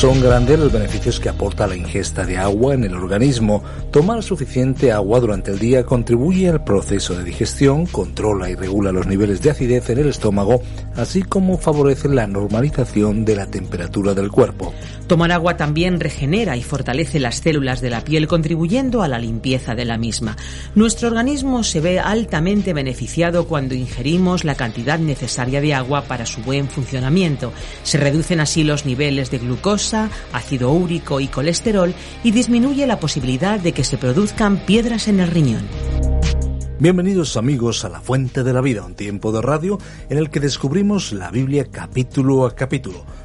Son grandes los beneficios que aporta la ingesta de agua en el organismo. Tomar suficiente agua durante el día contribuye al proceso de digestión, controla y regula los niveles de acidez en el estómago, así como favorece la normalización de la temperatura del cuerpo. Tomar agua también regenera y fortalece las células de la piel, contribuyendo a la limpieza de la misma. Nuestro organismo se ve altamente beneficiado cuando ingerimos la cantidad necesaria de agua para su buen funcionamiento. Se reducen así los niveles de glucosa, ácido úrico y colesterol y disminuye la posibilidad de que se produzcan piedras en el riñón. Bienvenidos amigos a La Fuente de la Vida, un tiempo de radio en el que descubrimos la Biblia capítulo a capítulo.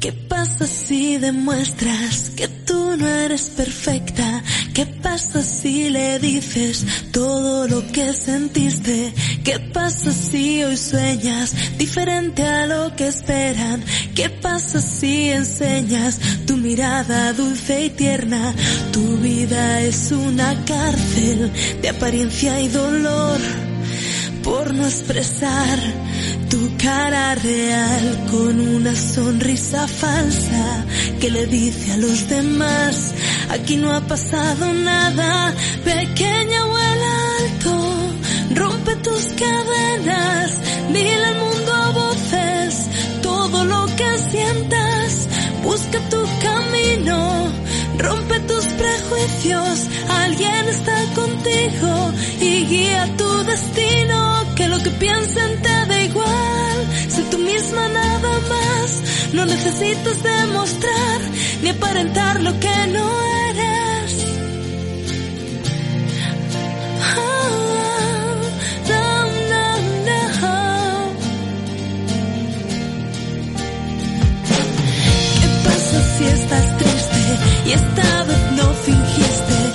¿Qué pasa si demuestras que tú no eres perfecta? ¿Qué pasa si le dices todo lo que sentiste? ¿Qué pasa si hoy sueñas diferente a lo que esperan? ¿Qué pasa si enseñas tu mirada dulce y tierna? Tu vida es una cárcel de apariencia y dolor por no expresar tu cara real con una sonrisa falsa que le dice a los demás, aquí no ha pasado nada, pequeña vuela alto, rompe tus cadenas, dile al mundo a voces todo lo que sientas, busca tu camino, rompe tus prejuicios, alguien está contigo y guía tu destino, que lo que piensen te da igual, sé tú misma nada más, no necesitas demostrar ni aparentar lo que no eres. ¿Qué pasa si estás triste y esta vez no fingiste?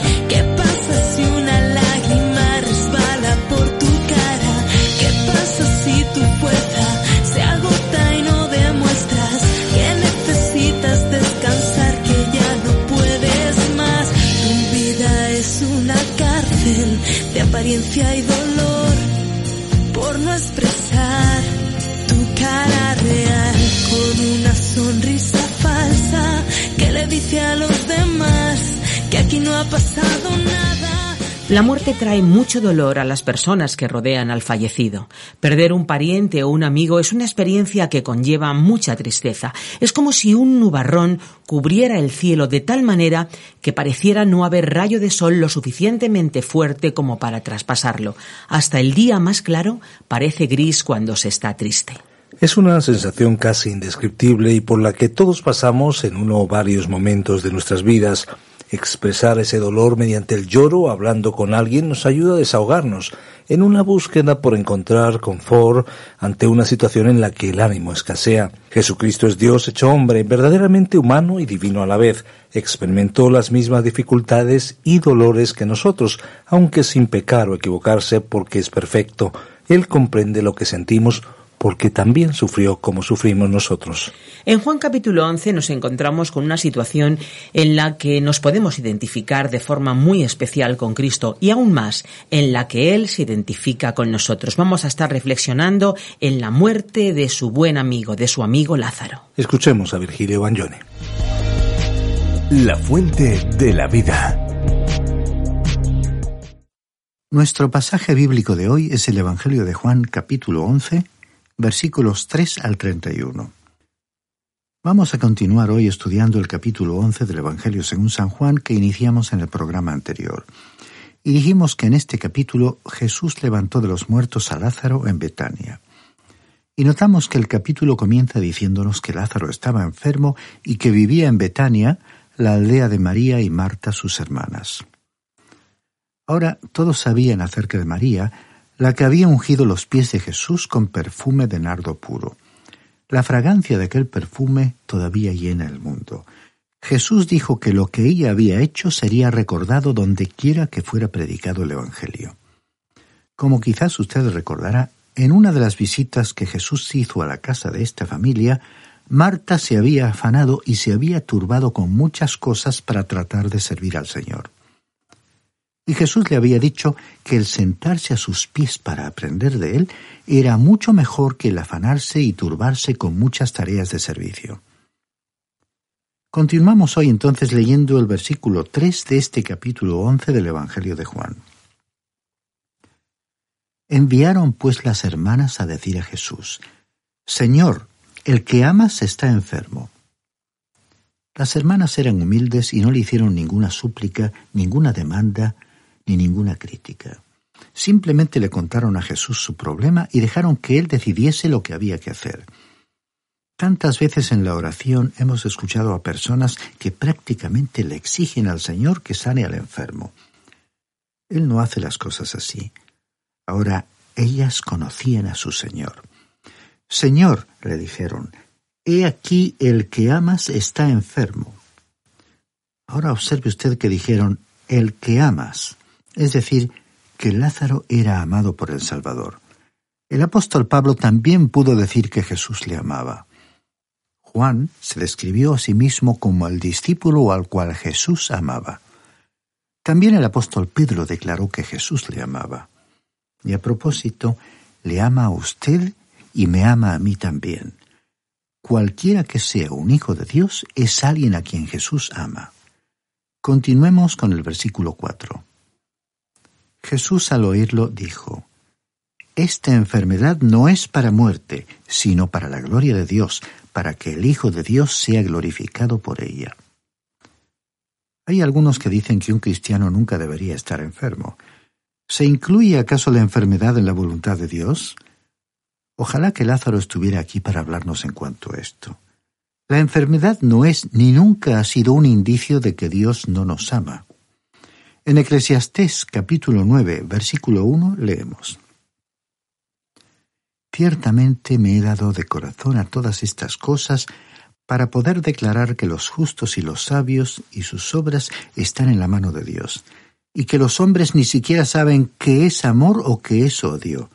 Apariencia y dolor por no expresar tu cara real con una sonrisa falsa que le dice a los demás que aquí no ha pasado nada. La muerte trae mucho dolor a las personas que rodean al fallecido. Perder un pariente o un amigo es una experiencia que conlleva mucha tristeza. Es como si un nubarrón cubriera el cielo de tal manera que pareciera no haber rayo de sol lo suficientemente fuerte como para traspasarlo. Hasta el día más claro parece gris cuando se está triste. Es una sensación casi indescriptible y por la que todos pasamos en uno o varios momentos de nuestras vidas. Expresar ese dolor mediante el lloro, hablando con alguien, nos ayuda a desahogarnos en una búsqueda por encontrar confort ante una situación en la que el ánimo escasea. Jesucristo es Dios hecho hombre, verdaderamente humano y divino a la vez. Experimentó las mismas dificultades y dolores que nosotros, aunque sin pecar o equivocarse porque es perfecto. Él comprende lo que sentimos porque también sufrió como sufrimos nosotros. En Juan capítulo 11 nos encontramos con una situación en la que nos podemos identificar de forma muy especial con Cristo y aún más en la que Él se identifica con nosotros. Vamos a estar reflexionando en la muerte de su buen amigo, de su amigo Lázaro. Escuchemos a Virgilio Bagnone. La fuente de la vida. Nuestro pasaje bíblico de hoy es el Evangelio de Juan capítulo 11 versículos 3 al 31. Vamos a continuar hoy estudiando el capítulo 11 del Evangelio según San Juan que iniciamos en el programa anterior. Y dijimos que en este capítulo Jesús levantó de los muertos a Lázaro en Betania. Y notamos que el capítulo comienza diciéndonos que Lázaro estaba enfermo y que vivía en Betania, la aldea de María y Marta sus hermanas. Ahora todos sabían acerca de María, la que había ungido los pies de Jesús con perfume de nardo puro. La fragancia de aquel perfume todavía llena el mundo. Jesús dijo que lo que ella había hecho sería recordado donde quiera que fuera predicado el Evangelio. Como quizás usted recordará, en una de las visitas que Jesús hizo a la casa de esta familia, Marta se había afanado y se había turbado con muchas cosas para tratar de servir al Señor. Y Jesús le había dicho que el sentarse a sus pies para aprender de él era mucho mejor que el afanarse y turbarse con muchas tareas de servicio. Continuamos hoy entonces leyendo el versículo 3 de este capítulo 11 del Evangelio de Juan. Enviaron pues las hermanas a decir a Jesús, Señor, el que amas está enfermo. Las hermanas eran humildes y no le hicieron ninguna súplica, ninguna demanda, ni ninguna crítica. Simplemente le contaron a Jesús su problema y dejaron que él decidiese lo que había que hacer. Tantas veces en la oración hemos escuchado a personas que prácticamente le exigen al Señor que sane al enfermo. Él no hace las cosas así. Ahora ellas conocían a su Señor. Señor, le dijeron, he aquí el que amas está enfermo. Ahora observe usted que dijeron, el que amas es decir, que Lázaro era amado por el Salvador. El apóstol Pablo también pudo decir que Jesús le amaba. Juan se describió a sí mismo como el discípulo al cual Jesús amaba. También el apóstol Pedro declaró que Jesús le amaba. Y a propósito, le ama a usted y me ama a mí también. Cualquiera que sea un hijo de Dios es alguien a quien Jesús ama. Continuemos con el versículo 4. Jesús al oírlo dijo, Esta enfermedad no es para muerte, sino para la gloria de Dios, para que el Hijo de Dios sea glorificado por ella. Hay algunos que dicen que un cristiano nunca debería estar enfermo. ¿Se incluye acaso la enfermedad en la voluntad de Dios? Ojalá que Lázaro estuviera aquí para hablarnos en cuanto a esto. La enfermedad no es ni nunca ha sido un indicio de que Dios no nos ama. En Eclesiastés capítulo 9, versículo 1 leemos. Ciertamente me he dado de corazón a todas estas cosas para poder declarar que los justos y los sabios y sus obras están en la mano de Dios, y que los hombres ni siquiera saben qué es amor o qué es odio,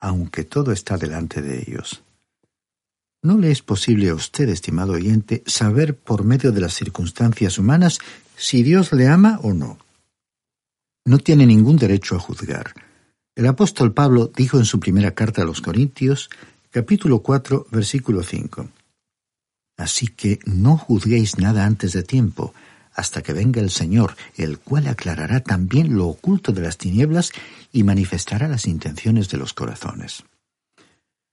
aunque todo está delante de ellos. ¿No le es posible a usted, estimado oyente, saber por medio de las circunstancias humanas si Dios le ama o no? No tiene ningún derecho a juzgar. El apóstol Pablo dijo en su primera carta a los Corintios, capítulo 4, versículo 5. Así que no juzguéis nada antes de tiempo, hasta que venga el Señor, el cual aclarará también lo oculto de las tinieblas y manifestará las intenciones de los corazones.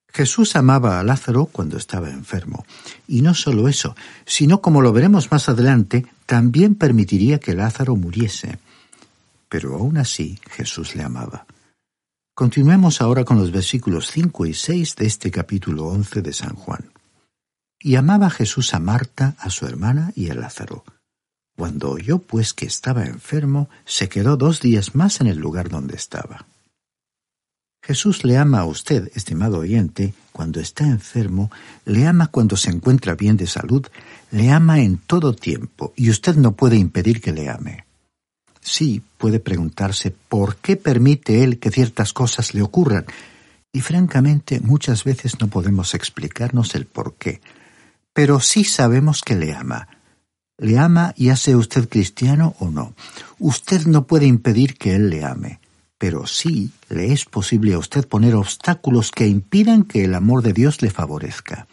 Jesús amaba a Lázaro cuando estaba enfermo, y no solo eso, sino como lo veremos más adelante, también permitiría que Lázaro muriese. Pero aún así Jesús le amaba. Continuemos ahora con los versículos 5 y 6 de este capítulo 11 de San Juan. Y amaba Jesús a Marta, a su hermana y a Lázaro. Cuando oyó pues que estaba enfermo, se quedó dos días más en el lugar donde estaba. Jesús le ama a usted, estimado oyente, cuando está enfermo, le ama cuando se encuentra bien de salud, le ama en todo tiempo, y usted no puede impedir que le ame. Sí, puede preguntarse por qué permite Él que ciertas cosas le ocurran, y francamente muchas veces no podemos explicarnos el por qué, pero sí sabemos que le ama, le ama ya sea usted cristiano o no. Usted no puede impedir que Él le ame, pero sí le es posible a usted poner obstáculos que impidan que el amor de Dios le favorezca.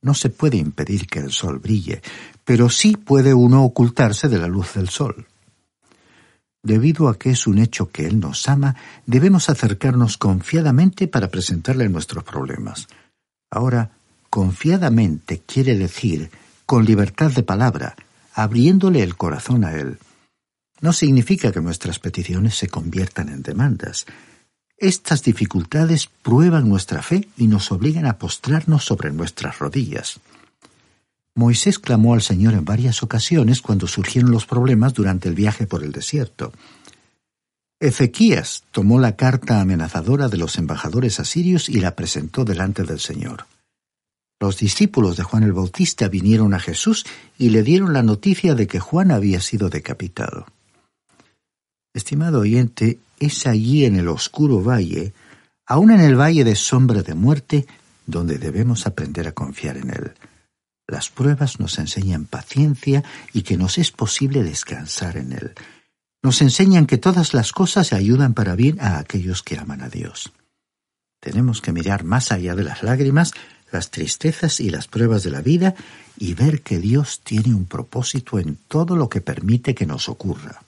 No se puede impedir que el sol brille, pero sí puede uno ocultarse de la luz del sol. Debido a que es un hecho que Él nos ama, debemos acercarnos confiadamente para presentarle nuestros problemas. Ahora, confiadamente quiere decir con libertad de palabra, abriéndole el corazón a Él. No significa que nuestras peticiones se conviertan en demandas. Estas dificultades prueban nuestra fe y nos obligan a postrarnos sobre nuestras rodillas. Moisés clamó al Señor en varias ocasiones cuando surgieron los problemas durante el viaje por el desierto. Ezequías tomó la carta amenazadora de los embajadores asirios y la presentó delante del Señor. Los discípulos de Juan el Bautista vinieron a Jesús y le dieron la noticia de que Juan había sido decapitado. Estimado oyente, es allí en el oscuro valle, aun en el valle de sombra de muerte, donde debemos aprender a confiar en Él. Las pruebas nos enseñan paciencia y que nos es posible descansar en Él. Nos enseñan que todas las cosas ayudan para bien a aquellos que aman a Dios. Tenemos que mirar más allá de las lágrimas las tristezas y las pruebas de la vida y ver que Dios tiene un propósito en todo lo que permite que nos ocurra.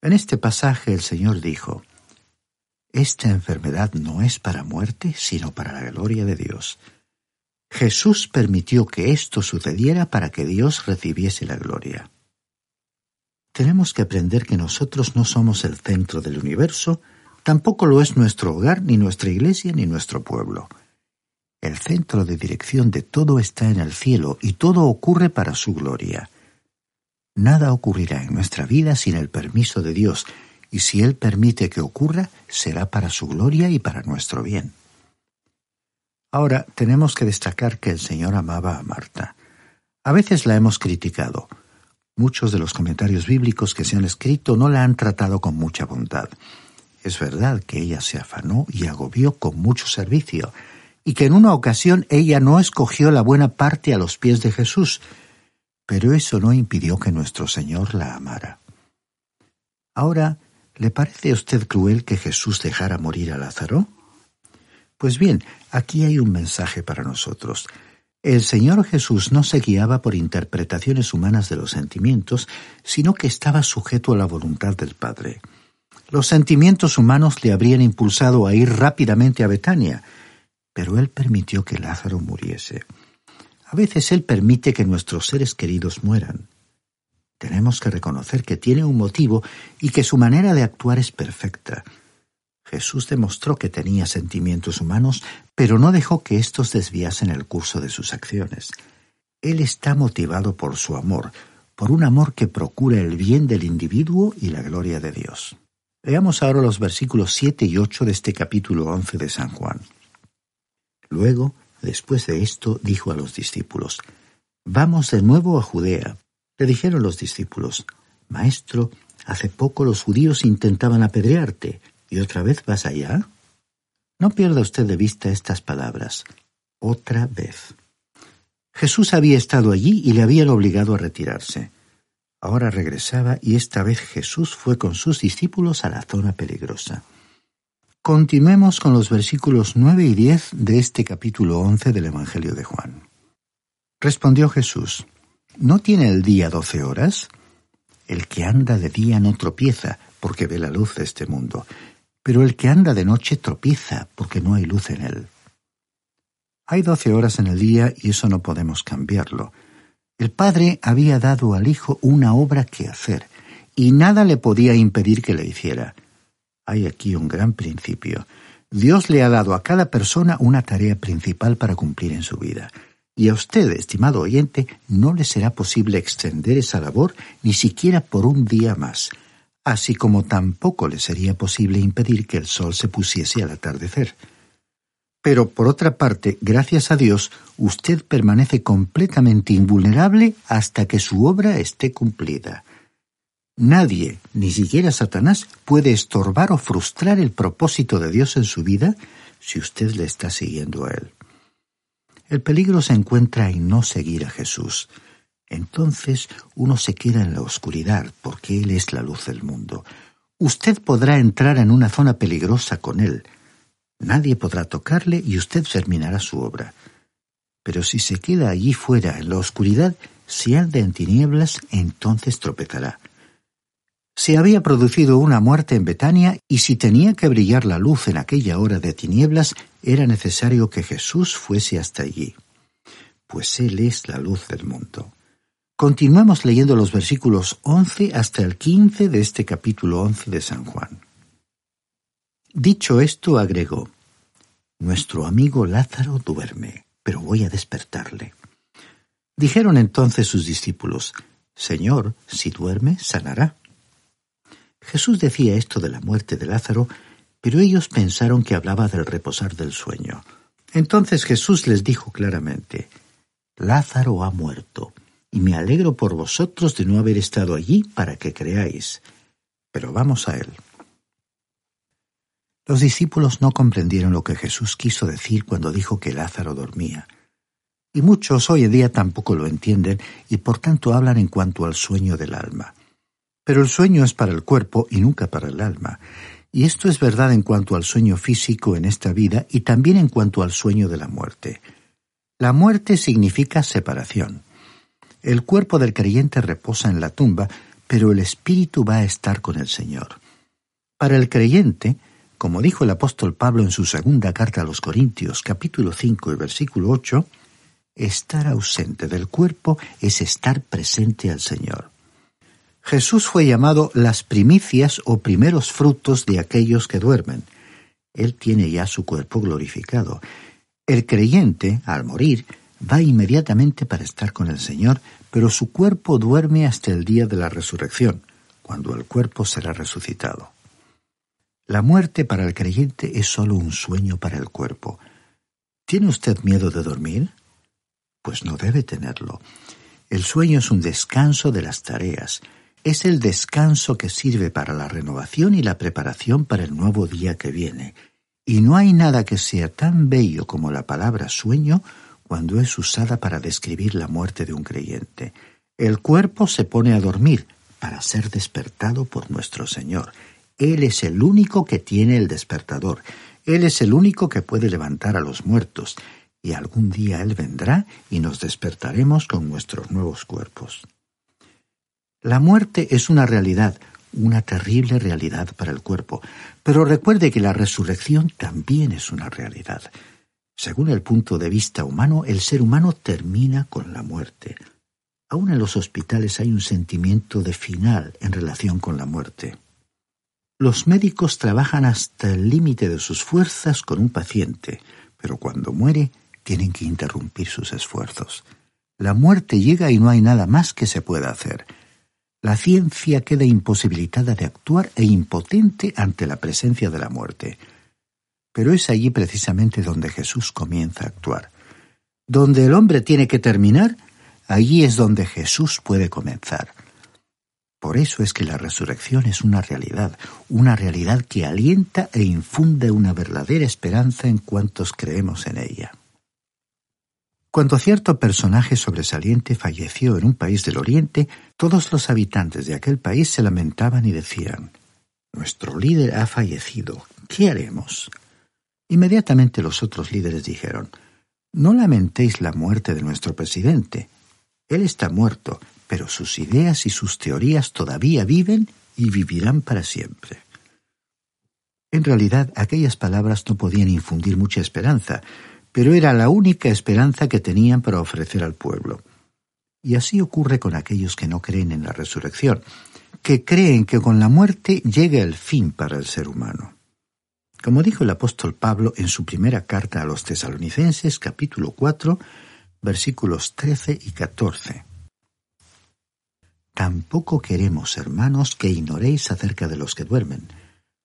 En este pasaje el Señor dijo, Esta enfermedad no es para muerte, sino para la gloria de Dios. Jesús permitió que esto sucediera para que Dios recibiese la gloria. Tenemos que aprender que nosotros no somos el centro del universo, tampoco lo es nuestro hogar, ni nuestra iglesia, ni nuestro pueblo. El centro de dirección de todo está en el cielo y todo ocurre para su gloria. Nada ocurrirá en nuestra vida sin el permiso de Dios, y si Él permite que ocurra, será para su gloria y para nuestro bien. Ahora tenemos que destacar que el Señor amaba a Marta. A veces la hemos criticado. Muchos de los comentarios bíblicos que se han escrito no la han tratado con mucha bondad. Es verdad que ella se afanó y agobió con mucho servicio, y que en una ocasión ella no escogió la buena parte a los pies de Jesús, pero eso no impidió que nuestro Señor la amara. Ahora, ¿le parece a usted cruel que Jesús dejara morir a Lázaro? Pues bien, aquí hay un mensaje para nosotros. El Señor Jesús no se guiaba por interpretaciones humanas de los sentimientos, sino que estaba sujeto a la voluntad del Padre. Los sentimientos humanos le habrían impulsado a ir rápidamente a Betania, pero Él permitió que Lázaro muriese. A veces Él permite que nuestros seres queridos mueran. Tenemos que reconocer que tiene un motivo y que su manera de actuar es perfecta. Jesús demostró que tenía sentimientos humanos, pero no dejó que éstos desviasen el curso de sus acciones. Él está motivado por su amor, por un amor que procura el bien del individuo y la gloria de Dios. Veamos ahora los versículos 7 y 8 de este capítulo 11 de San Juan. Luego, después de esto, dijo a los discípulos, Vamos de nuevo a Judea. Le dijeron los discípulos, Maestro, hace poco los judíos intentaban apedrearte, ¿y otra vez vas allá? No pierda usted de vista estas palabras. Otra vez. Jesús había estado allí y le habían obligado a retirarse. Ahora regresaba y esta vez Jesús fue con sus discípulos a la zona peligrosa. Continuemos con los versículos 9 y 10 de este capítulo 11 del Evangelio de Juan. Respondió Jesús, ¿No tiene el día doce horas? El que anda de día no tropieza, porque ve la luz de este mundo, pero el que anda de noche tropieza, porque no hay luz en él. Hay doce horas en el día y eso no podemos cambiarlo. El Padre había dado al Hijo una obra que hacer, y nada le podía impedir que le hiciera. Hay aquí un gran principio. Dios le ha dado a cada persona una tarea principal para cumplir en su vida. Y a usted, estimado oyente, no le será posible extender esa labor ni siquiera por un día más, así como tampoco le sería posible impedir que el sol se pusiese al atardecer. Pero por otra parte, gracias a Dios, usted permanece completamente invulnerable hasta que su obra esté cumplida. Nadie, ni siquiera Satanás, puede estorbar o frustrar el propósito de Dios en su vida si usted le está siguiendo a Él. El peligro se encuentra en no seguir a Jesús. Entonces uno se queda en la oscuridad porque Él es la luz del mundo. Usted podrá entrar en una zona peligrosa con Él. Nadie podrá tocarle y usted terminará su obra. Pero si se queda allí fuera en la oscuridad, si anda en tinieblas, entonces tropezará. Se había producido una muerte en Betania y si tenía que brillar la luz en aquella hora de tinieblas, era necesario que Jesús fuese hasta allí. Pues Él es la luz del mundo. Continuemos leyendo los versículos 11 hasta el 15 de este capítulo 11 de San Juan. Dicho esto, agregó, Nuestro amigo Lázaro duerme, pero voy a despertarle. Dijeron entonces sus discípulos, Señor, si duerme, sanará. Jesús decía esto de la muerte de Lázaro, pero ellos pensaron que hablaba del reposar del sueño. Entonces Jesús les dijo claramente, Lázaro ha muerto, y me alegro por vosotros de no haber estado allí para que creáis. Pero vamos a él. Los discípulos no comprendieron lo que Jesús quiso decir cuando dijo que Lázaro dormía. Y muchos hoy en día tampoco lo entienden y por tanto hablan en cuanto al sueño del alma. Pero el sueño es para el cuerpo y nunca para el alma. Y esto es verdad en cuanto al sueño físico en esta vida y también en cuanto al sueño de la muerte. La muerte significa separación. El cuerpo del creyente reposa en la tumba, pero el espíritu va a estar con el Señor. Para el creyente, como dijo el apóstol Pablo en su segunda carta a los Corintios capítulo 5 y versículo 8, estar ausente del cuerpo es estar presente al Señor. Jesús fue llamado las primicias o primeros frutos de aquellos que duermen. Él tiene ya su cuerpo glorificado. El creyente, al morir, va inmediatamente para estar con el Señor, pero su cuerpo duerme hasta el día de la resurrección, cuando el cuerpo será resucitado. La muerte para el creyente es sólo un sueño para el cuerpo. ¿Tiene usted miedo de dormir? Pues no debe tenerlo. El sueño es un descanso de las tareas, es el descanso que sirve para la renovación y la preparación para el nuevo día que viene. Y no hay nada que sea tan bello como la palabra sueño cuando es usada para describir la muerte de un creyente. El cuerpo se pone a dormir para ser despertado por nuestro Señor. Él es el único que tiene el despertador. Él es el único que puede levantar a los muertos. Y algún día Él vendrá y nos despertaremos con nuestros nuevos cuerpos. La muerte es una realidad, una terrible realidad para el cuerpo, pero recuerde que la resurrección también es una realidad. Según el punto de vista humano, el ser humano termina con la muerte. Aún en los hospitales hay un sentimiento de final en relación con la muerte. Los médicos trabajan hasta el límite de sus fuerzas con un paciente, pero cuando muere tienen que interrumpir sus esfuerzos. La muerte llega y no hay nada más que se pueda hacer la ciencia queda imposibilitada de actuar e impotente ante la presencia de la muerte. Pero es allí precisamente donde Jesús comienza a actuar. Donde el hombre tiene que terminar, allí es donde Jesús puede comenzar. Por eso es que la resurrección es una realidad, una realidad que alienta e infunde una verdadera esperanza en cuantos creemos en ella. Cuando cierto personaje sobresaliente falleció en un país del Oriente, todos los habitantes de aquel país se lamentaban y decían Nuestro líder ha fallecido. ¿Qué haremos? Inmediatamente los otros líderes dijeron No lamentéis la muerte de nuestro presidente. Él está muerto, pero sus ideas y sus teorías todavía viven y vivirán para siempre. En realidad, aquellas palabras no podían infundir mucha esperanza, pero era la única esperanza que tenían para ofrecer al pueblo. Y así ocurre con aquellos que no creen en la resurrección, que creen que con la muerte llega el fin para el ser humano. Como dijo el apóstol Pablo en su primera carta a los tesalonicenses capítulo 4, versículos 13 y 14. Tampoco queremos, hermanos, que ignoréis acerca de los que duermen,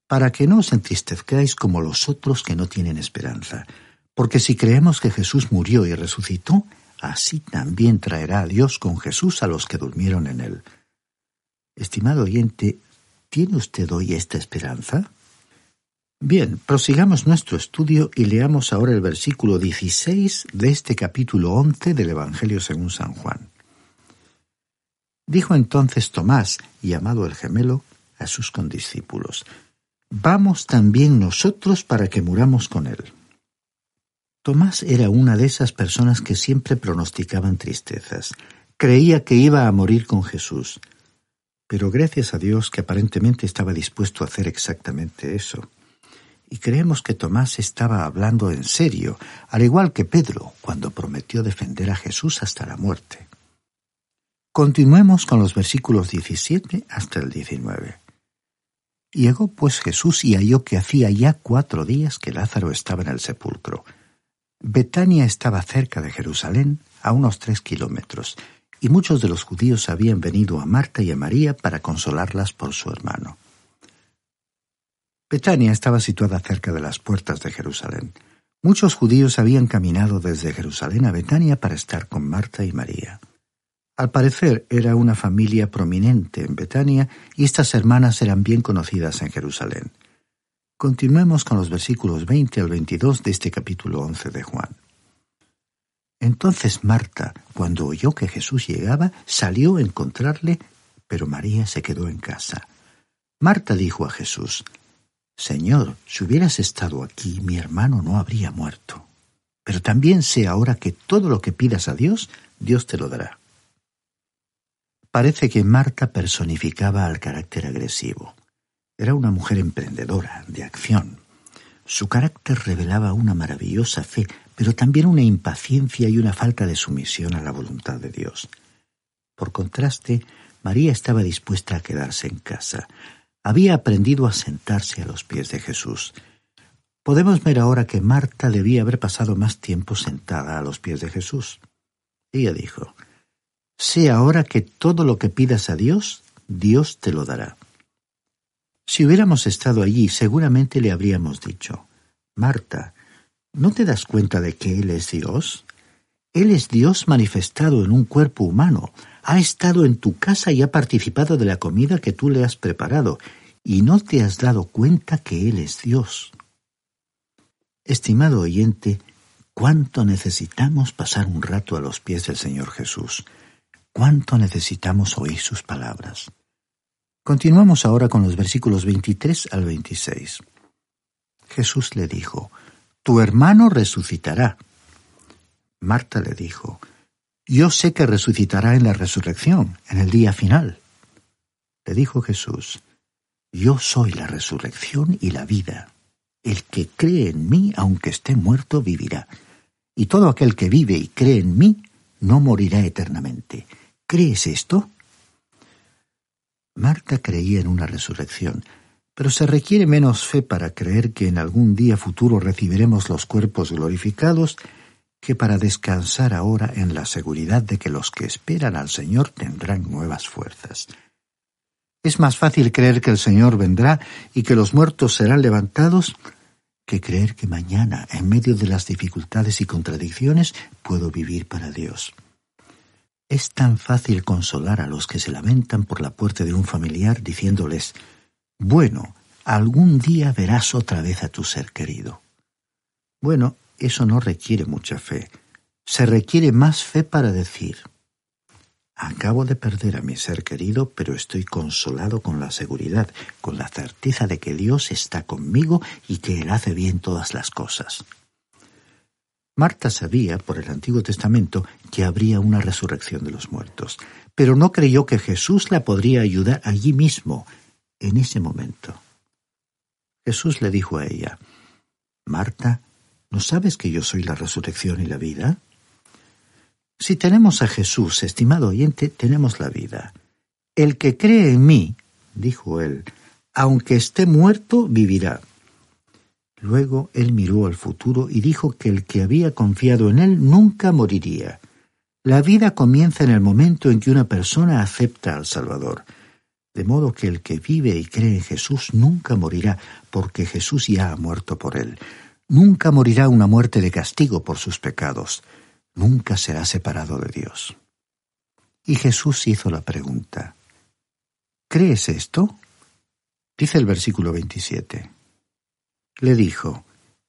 para que no os entristezcáis como los otros que no tienen esperanza. Porque si creemos que Jesús murió y resucitó, así también traerá a Dios con Jesús a los que durmieron en él. Estimado oyente, ¿tiene usted hoy esta esperanza? Bien, prosigamos nuestro estudio y leamos ahora el versículo 16 de este capítulo 11 del Evangelio según San Juan. Dijo entonces Tomás, llamado el gemelo, a sus condiscípulos, Vamos también nosotros para que muramos con él. Tomás era una de esas personas que siempre pronosticaban tristezas. Creía que iba a morir con Jesús. Pero gracias a Dios que aparentemente estaba dispuesto a hacer exactamente eso. Y creemos que Tomás estaba hablando en serio, al igual que Pedro, cuando prometió defender a Jesús hasta la muerte. Continuemos con los versículos 17 hasta el 19. Llegó pues Jesús y halló que hacía ya cuatro días que Lázaro estaba en el sepulcro. Betania estaba cerca de Jerusalén, a unos tres kilómetros, y muchos de los judíos habían venido a Marta y a María para consolarlas por su hermano. Betania estaba situada cerca de las puertas de Jerusalén. Muchos judíos habían caminado desde Jerusalén a Betania para estar con Marta y María. Al parecer era una familia prominente en Betania y estas hermanas eran bien conocidas en Jerusalén. Continuemos con los versículos 20 al 22 de este capítulo 11 de Juan. Entonces Marta, cuando oyó que Jesús llegaba, salió a encontrarle, pero María se quedó en casa. Marta dijo a Jesús, Señor, si hubieras estado aquí, mi hermano no habría muerto. Pero también sé ahora que todo lo que pidas a Dios, Dios te lo dará. Parece que Marta personificaba al carácter agresivo. Era una mujer emprendedora, de acción. Su carácter revelaba una maravillosa fe, pero también una impaciencia y una falta de sumisión a la voluntad de Dios. Por contraste, María estaba dispuesta a quedarse en casa. Había aprendido a sentarse a los pies de Jesús. Podemos ver ahora que Marta debía haber pasado más tiempo sentada a los pies de Jesús. Ella dijo, Sé ahora que todo lo que pidas a Dios, Dios te lo dará. Si hubiéramos estado allí, seguramente le habríamos dicho, Marta, ¿no te das cuenta de que Él es Dios? Él es Dios manifestado en un cuerpo humano, ha estado en tu casa y ha participado de la comida que tú le has preparado, y no te has dado cuenta que Él es Dios. Estimado oyente, cuánto necesitamos pasar un rato a los pies del Señor Jesús cuánto necesitamos oír sus palabras. Continuamos ahora con los versículos 23 al 26. Jesús le dijo, Tu hermano resucitará. Marta le dijo, Yo sé que resucitará en la resurrección, en el día final. Le dijo Jesús, Yo soy la resurrección y la vida. El que cree en mí, aunque esté muerto, vivirá. Y todo aquel que vive y cree en mí, no morirá eternamente. ¿Crees esto? Marta creía en una resurrección, pero se requiere menos fe para creer que en algún día futuro recibiremos los cuerpos glorificados que para descansar ahora en la seguridad de que los que esperan al Señor tendrán nuevas fuerzas. Es más fácil creer que el Señor vendrá y que los muertos serán levantados que creer que mañana, en medio de las dificultades y contradicciones, puedo vivir para Dios. Es tan fácil consolar a los que se lamentan por la puerta de un familiar diciéndoles, bueno, algún día verás otra vez a tu ser querido. Bueno, eso no requiere mucha fe. Se requiere más fe para decir, acabo de perder a mi ser querido, pero estoy consolado con la seguridad, con la certeza de que Dios está conmigo y que Él hace bien todas las cosas. Marta sabía, por el Antiguo Testamento, que habría una resurrección de los muertos, pero no creyó que Jesús la podría ayudar allí mismo, en ese momento. Jesús le dijo a ella, Marta, ¿no sabes que yo soy la resurrección y la vida? Si tenemos a Jesús, estimado oyente, tenemos la vida. El que cree en mí, dijo él, aunque esté muerto, vivirá. Luego él miró al futuro y dijo que el que había confiado en él nunca moriría. La vida comienza en el momento en que una persona acepta al Salvador. De modo que el que vive y cree en Jesús nunca morirá, porque Jesús ya ha muerto por él. Nunca morirá una muerte de castigo por sus pecados. Nunca será separado de Dios. Y Jesús hizo la pregunta, ¿Crees esto? Dice el versículo 27 le dijo,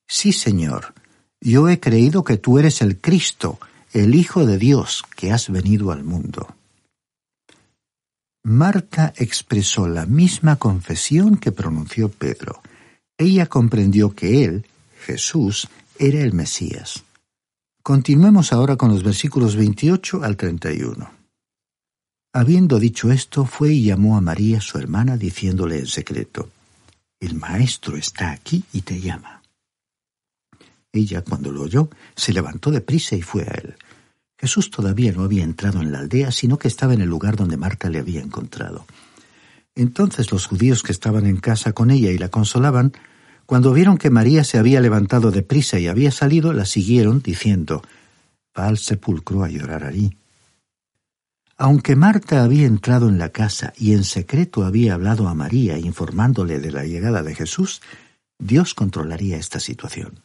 Sí, Señor, yo he creído que tú eres el Cristo, el Hijo de Dios, que has venido al mundo. Marta expresó la misma confesión que pronunció Pedro. Ella comprendió que él, Jesús, era el Mesías. Continuemos ahora con los versículos 28 al 31. Habiendo dicho esto, fue y llamó a María, su hermana, diciéndole en secreto, el maestro está aquí y te llama. Ella, cuando lo oyó, se levantó de prisa y fue a él. Jesús todavía no había entrado en la aldea, sino que estaba en el lugar donde Marta le había encontrado. Entonces los judíos que estaban en casa con ella y la consolaban, cuando vieron que María se había levantado de prisa y había salido, la siguieron, diciendo, Va al sepulcro a llorar allí. Aunque Marta había entrado en la casa y en secreto había hablado a María informándole de la llegada de Jesús, Dios controlaría esta situación.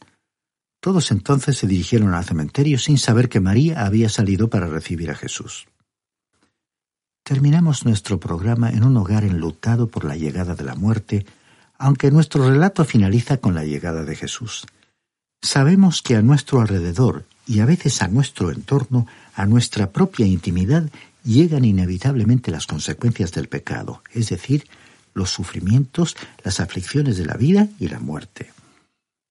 Todos entonces se dirigieron al cementerio sin saber que María había salido para recibir a Jesús. Terminamos nuestro programa en un hogar enlutado por la llegada de la muerte, aunque nuestro relato finaliza con la llegada de Jesús. Sabemos que a nuestro alrededor y a veces a nuestro entorno, a nuestra propia intimidad, llegan inevitablemente las consecuencias del pecado, es decir, los sufrimientos, las aflicciones de la vida y la muerte.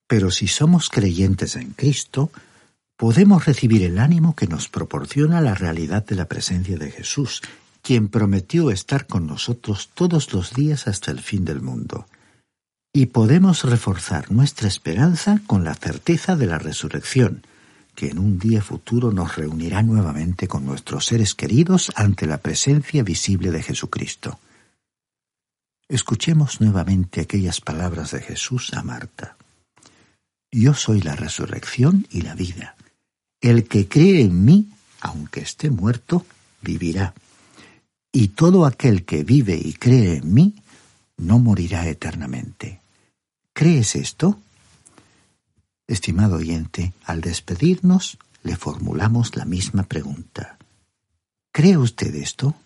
Pero si somos creyentes en Cristo, podemos recibir el ánimo que nos proporciona la realidad de la presencia de Jesús, quien prometió estar con nosotros todos los días hasta el fin del mundo. Y podemos reforzar nuestra esperanza con la certeza de la resurrección, que en un día futuro nos reunirá nuevamente con nuestros seres queridos ante la presencia visible de Jesucristo. Escuchemos nuevamente aquellas palabras de Jesús a Marta. Yo soy la resurrección y la vida. El que cree en mí, aunque esté muerto, vivirá. Y todo aquel que vive y cree en mí, no morirá eternamente. ¿Crees esto? Estimado oyente, al despedirnos le formulamos la misma pregunta. ¿Cree usted esto?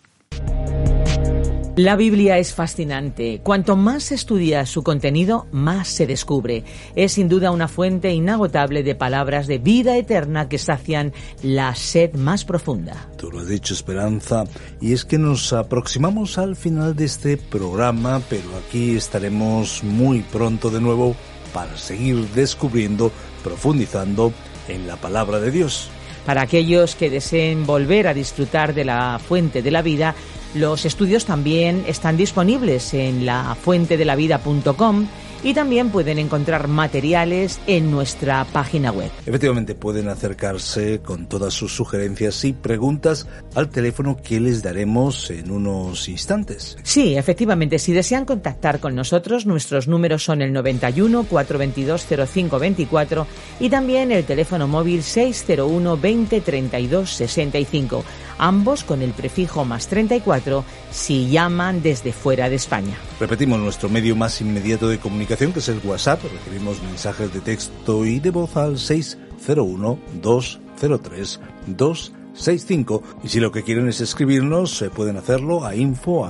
La Biblia es fascinante. Cuanto más se estudia su contenido, más se descubre. Es sin duda una fuente inagotable de palabras de vida eterna que sacian la sed más profunda. Tú lo has dicho, Esperanza, y es que nos aproximamos al final de este programa, pero aquí estaremos muy pronto de nuevo para seguir descubriendo, profundizando en la palabra de Dios. Para aquellos que deseen volver a disfrutar de la fuente de la vida, los estudios también están disponibles en lafuentedelavida.com y también pueden encontrar materiales en nuestra página web. Efectivamente, pueden acercarse con todas sus sugerencias y preguntas al teléfono que les daremos en unos instantes. Sí, efectivamente, si desean contactar con nosotros, nuestros números son el 91 422 0524 y también el teléfono móvil 601 20 32 65 ambos con el prefijo más 34 si llaman desde fuera de España. Repetimos nuestro medio más inmediato de comunicación que es el WhatsApp. Recibimos mensajes de texto y de voz al 601 203 265 y si lo que quieren es escribirnos se pueden hacerlo a info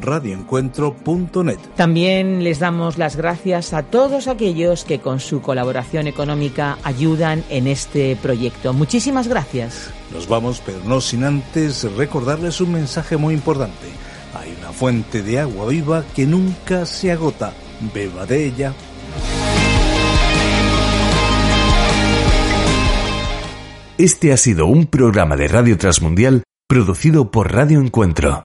radioencuentro.net. También les damos las gracias a todos aquellos que con su colaboración económica ayudan en este proyecto. Muchísimas gracias. Nos vamos, pero no sin antes recordarles un mensaje muy importante. Hay una fuente de agua viva que nunca se agota. Beba de ella Este ha sido un programa de Radio Transmundial producido por Radio Encuentro,